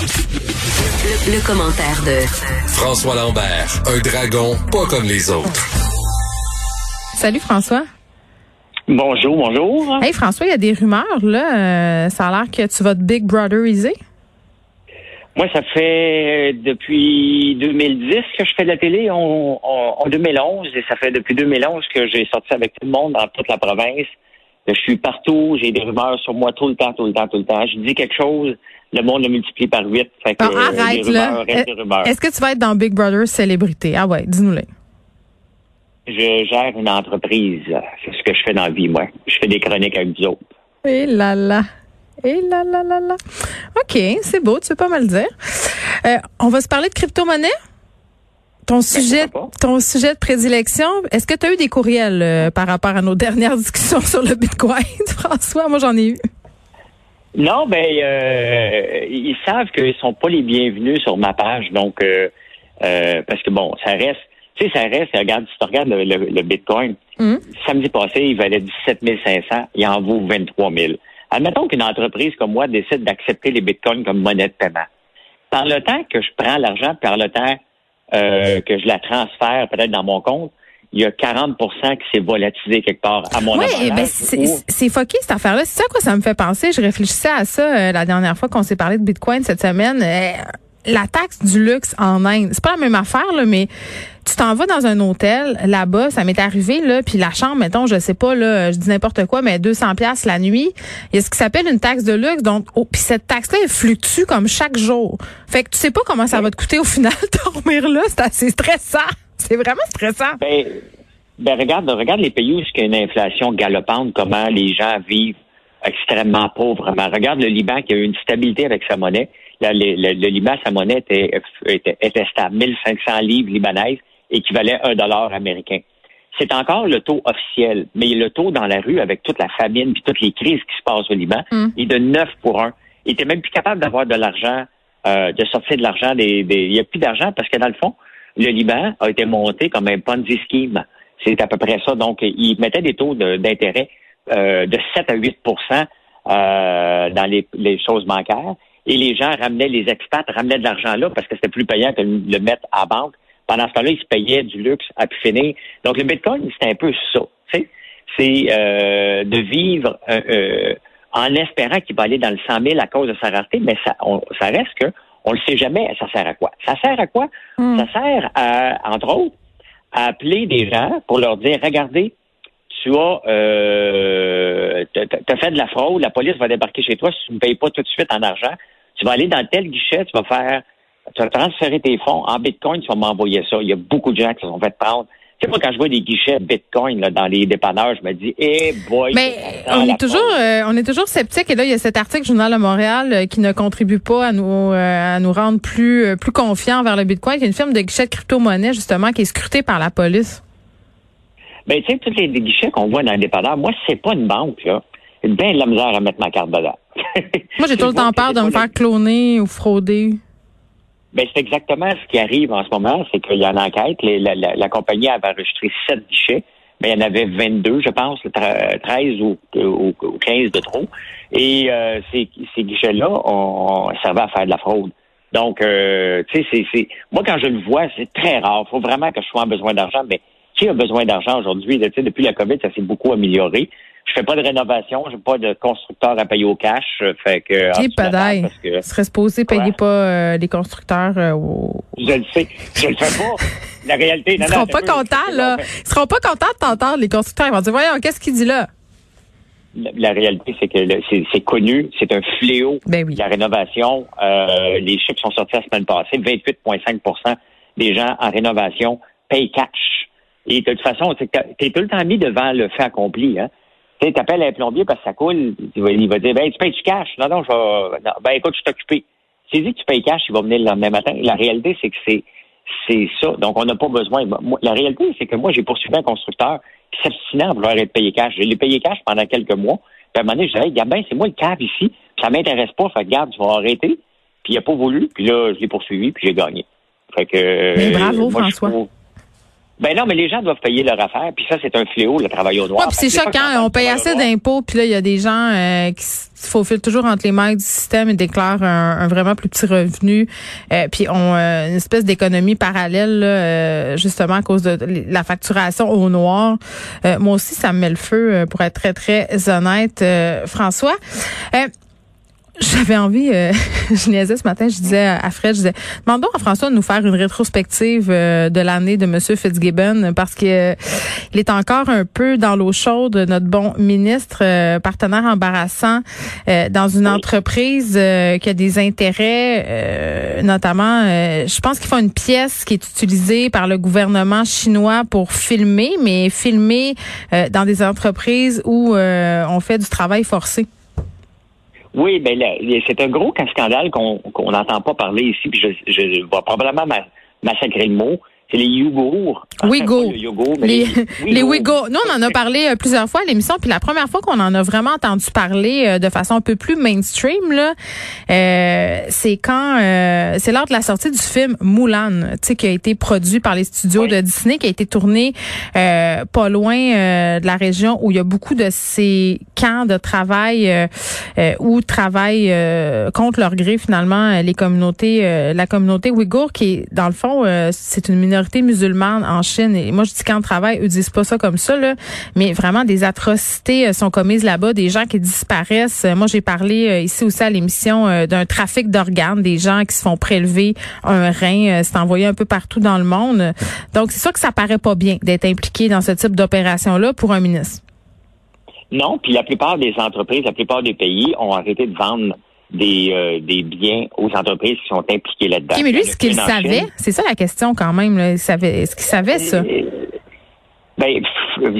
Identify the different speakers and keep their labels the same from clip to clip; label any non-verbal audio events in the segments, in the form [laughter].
Speaker 1: Le, commentaire de
Speaker 2: François Lambert, un dragon pas comme les autres.
Speaker 3: Salut François.
Speaker 4: Bonjour, bonjour.
Speaker 3: Hey François, il y a des rumeurs là. Euh, ça a l'air que tu vas te Big Brotheriser.
Speaker 4: Moi, ça fait depuis 2010 que je fais de la télé, en, en 2011, et ça fait depuis 2011 que j'ai sorti avec tout le monde dans toute la province. Je suis partout, j'ai des rumeurs sur moi tout le temps, tout le temps, tout le temps. Je dis quelque chose, le monde le multiplie par huit. Fait que,
Speaker 3: Bon, arrête
Speaker 4: des
Speaker 3: là.
Speaker 4: rumeurs restent des rumeurs.
Speaker 3: Est-ce que tu vas être dans Big Brother célébrité? Ah ouais, dis-nous-le.
Speaker 4: Je gère une entreprise. C'est ce que je fais dans la vie, moi. Je fais des chroniques avec vous autres.
Speaker 3: Et là là. Et là là là là. OK, c'est beau, tu veux pas me le dire. Euh, on va se parler de crypto-monnaie? Ton sujet,
Speaker 4: Ben, pourquoi
Speaker 3: ton sujet de prédilection, est-ce que tu as eu des courriels euh, par rapport à nos [laughs] dernières discussions sur le Bitcoin, [laughs] François? Moi, j'en ai eu.
Speaker 4: Non, ben euh, ils savent qu'ils sont pas les bienvenus sur ma page, donc euh, euh, parce que bon, ça reste, tu sais, ça reste. Regarde, si tu regardes le, le- le Bitcoin,
Speaker 3: Hum.
Speaker 4: samedi passé, il valait 17 500, il en vaut 23 000. Admettons qu'une entreprise comme moi décide d'accepter les Bitcoins comme monnaie de paiement. Par le temps que je prends l'argent, par le temps euh, que je la transfère peut-être dans mon compte, il y a 40% qui s'est volatilisé quelque part à mon
Speaker 3: Oui, ben c'est fucké cette affaire-là. C'est ça à quoi ça me fait penser. Je réfléchissais à ça euh, la dernière fois qu'on s'est parlé de Bitcoin cette semaine. Euh, la taxe du luxe en Inde, c'est pas la même affaire là, mais tu t'en vas dans un hôtel là-bas, ça m'est arrivé là, puis la chambre, mettons, je sais pas là, je dis n'importe quoi, mais 200 pièces la nuit. Il y a ce qui s'appelle une taxe de luxe, donc oh, puis cette taxe-là elle fluctue comme chaque jour. Fait que tu sais pas comment ça va te coûter au final [laughs] dormir là, c'est assez stressant. C'est vraiment stressant.
Speaker 4: Ben, ben regarde, regarde les pays où il y a une inflation galopante, comment les gens vivent extrêmement pauvrement. Regarde le Liban qui a eu une stabilité avec sa monnaie. Le, le- le Liban, sa monnaie était, était, était stable, 1500 livres libanaises, équivalait à un dollar américain. C'est encore le taux officiel, mais le taux dans la rue avec toute la famine puis toutes les crises qui se passent au Liban
Speaker 3: Mm.
Speaker 4: est de 9 pour 1. Il était même plus capable d'avoir de l'argent, euh, de sortir de l'argent des, des- Il n'y a plus d'argent parce que dans le fond, le Liban a été monté comme un Ponzi scheme. C'est à peu près ça. Donc, il mettait des taux de- d'intérêt euh, de 7 à 8% euh, dans les, les choses bancaires. Et les gens ramenaient, les expats ramenaient de l'argent là parce que c'était plus payant que le le mettre à banque. Pendant ce temps-là, ils se payaient du luxe à pu finir. Donc, le Bitcoin, c'est un peu ça. tu sais. C'est euh, de vivre euh, euh, en espérant qu'il va aller dans le 100 000 à cause de sa rareté, mais ça, on- ça reste que on le sait jamais. Ça sert à quoi? Ça sert à quoi?
Speaker 3: Mm.
Speaker 4: Ça sert à, entre autres, à appeler des gens pour leur dire, regardez, tu as, euh, t'as fait de la fraude, la police va débarquer chez toi si tu ne payes pas tout de suite en argent. Tu vas aller dans tel guichet, tu vas faire, tu vas transférer tes fonds en Bitcoin, tu vas m'envoyer ça. Il y a beaucoup de gens qui se sont fait prendre. Tu sais, moi, quand je vois des guichets Bitcoin là, dans les dépanneurs, je me dis, eh boy,
Speaker 3: Mais on est toujours, euh, on est toujours sceptique. Et là, il y a cet article Journal de Montréal euh, qui ne contribue pas à nous, euh, à nous rendre plus, euh, plus confiants vers le Bitcoin. Il y a une firme de guichet de crypto-monnaie justement qui est scrutée par la police.
Speaker 4: Ben, tu sais, tous les guichets qu'on voit dans les dépanneurs, moi, c'est pas une banque, là. J'ai bien de la misère à mettre ma carte dedans.
Speaker 3: Moi, j'ai [laughs] tout le temps peur de me faire cloner ou frauder.
Speaker 4: Ben, c'est exactement ce qui arrive en ce moment, c'est qu'il y a une enquête. Les- la, la- la compagnie avait enregistré sept guichets, mais il y en avait 22, je pense, tre- 13 ou, ou, ou 15 de trop. Et euh, ces, ces guichets-là ont servi à faire de la fraude. Donc, euh, tu sais, c'est, c'est- moi, quand je le vois, c'est très rare. Il faut vraiment que je sois en besoin d'argent, mais qui a besoin d'argent aujourd'hui? là? Tu sais, depuis la COVID, ça s'est beaucoup amélioré. Je fais pas de rénovation, j'ai pas de constructeur à payer au cash. euh, Fait que, table,
Speaker 3: padaille.
Speaker 4: parce que
Speaker 3: serait supposé payer pas euh, les constructeurs euh, au-
Speaker 4: je le sais. Je le fais pas. La réalité,
Speaker 3: Ils
Speaker 4: non,
Speaker 3: seront
Speaker 4: non,
Speaker 3: pas contents, là. Ils seront pas contents de t'entendre, les constructeurs. Ils vont dire, voyons, qu'est-ce qu'il dit là?
Speaker 4: La, la réalité, c'est que c'est connu, c'est un fléau.
Speaker 3: Ben oui.
Speaker 4: La rénovation, euh, les chiffres sont sortis la semaine passée, 28,5% des gens en rénovation payent cash. Et de toute façon, tu es tout le temps mis devant le fait accompli. Hein? Tu appelles un plombier parce que ça coule, il va, dire, ben, tu payes du cash. Non, non, je vais, non, ben, écoute, je suis occupé. Dit que tu payes cash, il va venir le lendemain matin. La réalité, c'est que c'est, c'est ça. Donc, on n'a pas besoin. Moi, la réalité, c'est que moi, j'ai poursuivi un constructeur qui s'abstinait à vouloir être payé cash. Je l'ai payé cash pendant quelques mois. Puis à un moment donné, je disais, hey, Gabin, c'est moi le cave ici. Ça m'intéresse pas. Fait que, garde, tu vas arrêter. Puis il a pas voulu. Puis là, je l'ai poursuivi. Puis j'ai gagné. Fait que.
Speaker 3: Mais bravo,
Speaker 4: moi, je
Speaker 3: François.
Speaker 4: trouve- Ben non, mais les gens doivent payer leur affaire, puis ça, c'est un fléau, le travail au noir.
Speaker 3: Ouais, c'est choquant. On paye assez d'impôts, puis là, il y a des gens euh, qui se faufilent toujours entre les mailles du système et déclarent un, vraiment plus petit revenu, euh, puis ont euh, une espèce d'économie parallèle, là, justement à cause de la facturation au noir. moi aussi, ça me met le feu, pour être très, très honnête, François. J'avais envie, euh, [laughs] je niaisais ce matin, je disais à Fred, je disais, demandons à François de nous faire une rétrospective euh, de l'année de Monsieur Fitzgibbon parce que euh, il est encore un peu dans l'eau chaude, notre bon ministre, partenaire embarrassant dans une entreprise qui a des intérêts, notamment, je pense qu'ils font une pièce qui est utilisée par le gouvernement chinois pour filmer, mais filmer dans des entreprises où on fait du travail forcé.
Speaker 4: Oui, ben c'est un gros scandale qu'on n'entend pas parler ici, puis je, je vais probablement massacrer le mot c'est les Ouïghours.
Speaker 3: Ouïghours. Les, les Ouïghours. [laughs] Nous, on en a parlé euh, plusieurs fois à l'émission, puis la première fois qu'on en a vraiment entendu parler euh, de façon un peu plus mainstream, là, euh, c'est quand euh, c'est lors de la sortie du film Mulan, tu sais, qui a été produit par les studios de Disney, qui a été tourné pas loin de la région où il y a beaucoup de ces camps de travail où travaillent contre leur gré finalement les communautés, la communauté ouïghour, qui est dans le fond, c'est une minorité musulmane en Chine. Et moi, je dis qu'en travail, eux disent pas ça comme ça, là, mais vraiment des atrocités euh, sont commises là-bas, des gens qui disparaissent. Euh, moi, j'ai parlé euh, ici aussi à l'émission d'un trafic d'organes, des gens qui se font prélever un rein, c'est envoyé un peu partout dans le monde. Donc, c'est sûr que ça paraît pas bien d'être impliqué dans ce type d'opération-là pour un ministre.
Speaker 4: Non, puis la plupart des entreprises, la plupart des pays ont arrêté de vendre des, euh, des biens aux entreprises qui sont impliquées là-dedans.
Speaker 3: mais lui, ce qu'il savait, c'est ça la question quand même. Est-ce qu'il savait ça? Euh,
Speaker 4: ben,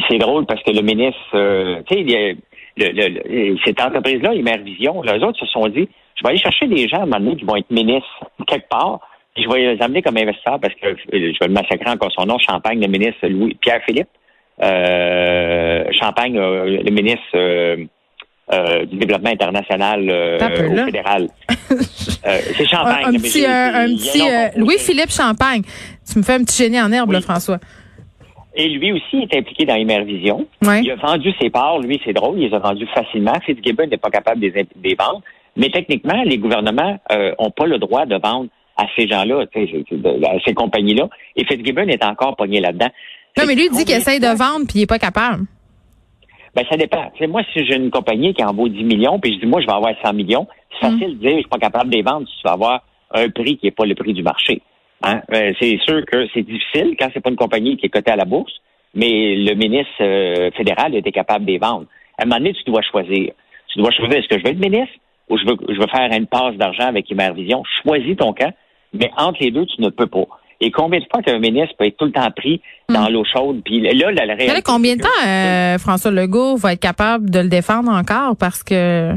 Speaker 4: c'est drôle parce que le ministre, euh, tu sais, le, cette entreprise-là, Vision, les autres se sont dit, je vais aller chercher des gens à un moment donné qui vont être ministres quelque part, puis je vais les amener comme investisseurs parce que je vais le massacrer encore son nom, Champagne, le ministre Louis Pierre Philippe. Champagne, le ministre euh, du développement international euh, au fédéral.
Speaker 3: Euh, c'est [laughs] Champagne. Un, petit, un petit Louis-Philippe Champagne. Tu me fais un petit génie en herbe, là, François.
Speaker 4: Et lui aussi est impliqué dans Immervision. Il a vendu ses parts. Lui, c'est drôle, il les a vendus facilement. Fitzgibbon n'est pas capable de les, vendre. Mais techniquement, les gouvernements n'ont pas le droit de vendre à ces gens-là, à ces compagnies-là. Et Fitzgibbon est encore pogné là-dedans.
Speaker 3: Non, mais lui, il dit qu'il essaye de vendre puis il n'est pas capable.
Speaker 4: Ben, ça dépend. moi, si j'ai une compagnie qui en vaut 10 millions, puis je dis, moi, je vais avoir 100 millions, c'est mm. facile de dire, je suis pas capable de les vendre si tu vas avoir un prix qui n'est pas le prix du marché. Hein? Euh, c'est sûr que c'est difficile quand c'est pas une compagnie qui est cotée à la bourse, mais le ministre euh, fédéral était capable de les vendre. À un moment donné, tu dois choisir. Tu dois choisir, est-ce que je veux être ministre ou je veux, je veux faire une passe d'argent avec Vision? Choisis ton camp, mais entre les deux, tu ne peux pas. Et combien de fois qu'un ministre peut être tout le temps pris dans hmm. l'eau chaude? Puis là, la, réalité...
Speaker 3: Combien de temps euh, François Legault va être capable de le défendre encore? Parce que...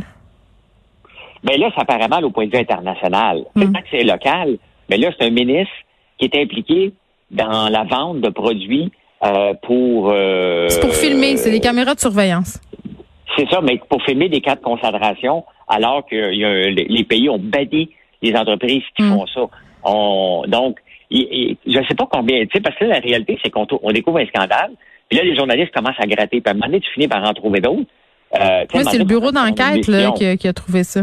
Speaker 4: Ben là, ça paraît mal au point de vue international. C'est hmm. que c'est local, mais là, c'est un ministre qui est impliqué dans la vente de produits euh, pour...
Speaker 3: Euh, c'est pour filmer, c'est des caméras de surveillance.
Speaker 4: C'est ça, mais pour filmer des cas de concentration, alors que les pays ont banni les entreprises qui hmm. font ça. On, donc, je ne sais pas combien, tu sais, parce que la réalité, c'est qu'on on découvre un scandale, puis là, les journalistes commencent à gratter, puis à un moment donné, tu finis par en trouver d'autres.
Speaker 3: Euh, oui, c'est le bureau d'enquête qui, a trouvé ça.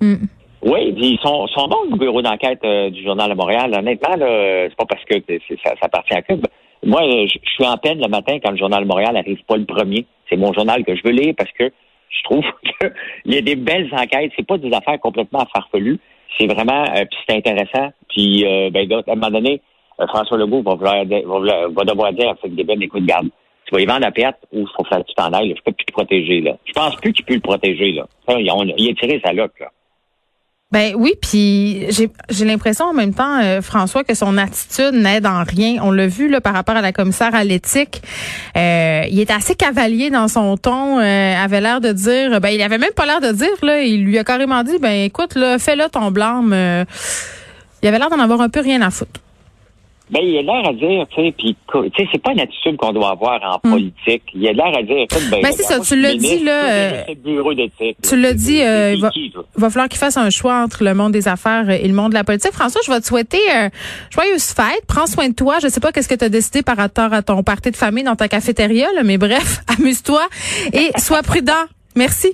Speaker 4: Mm. Oui, ils sont, sont bons, le bureau d'enquête euh, du Journal de Montréal. Honnêtement, c'est pas parce que ça, ça appartient à Cube. Moi, je, suis en peine le matin quand le Journal de Montréal n'arrive pas le premier. C'est mon journal que je veux lire parce que je trouve [laughs] qu'il y a des belles enquêtes. C'est pas des affaires complètement farfelues. C'est vraiment, euh, puis c'est intéressant. Puis, euh, ben, à un moment donné, euh, François Legault va, vouloir, va, va devoir dire à Fitzgibbon, écoute, garde, tu vas y vendre la perte ou il faut faire que tu t'en ailles. Je peux plus te protéger, là. Je pense plus qu'il peut le protéger, là. il, a, tiré sa loque, là.
Speaker 3: Ben oui, puis j'ai l'impression en même temps, euh, François, que son attitude n'aide en rien. On l'a vu là par rapport à la commissaire à l'éthique. Euh, il est assez cavalier dans son ton. Euh, avait l'air de dire, ben il avait même pas l'air de dire là. Il lui a carrément dit, ben écoute là, fais-le ton blâme. Il avait l'air d'en avoir un peu rien à foutre.
Speaker 4: Ben, il a l'air à dire, tu sais, puis, tu sais, c'est pas une attitude qu'on doit avoir en hmm. politique. Il a l'air à dire, écoute,
Speaker 3: ben, ben c'est ça, tu l'as dit, là. Euh, tu l'as dit, euh, il va, va, falloir qu'il fasse un choix entre le monde des affaires et le monde de la politique. François, je vais te souhaiter euh, joyeuse fête. Prends soin de toi. Je sais pas qu'est-ce que tu as décidé par rapport à ton party de famille dans ta cafétéria, là, mais bref, [laughs] amuse-toi et sois prudent. Merci.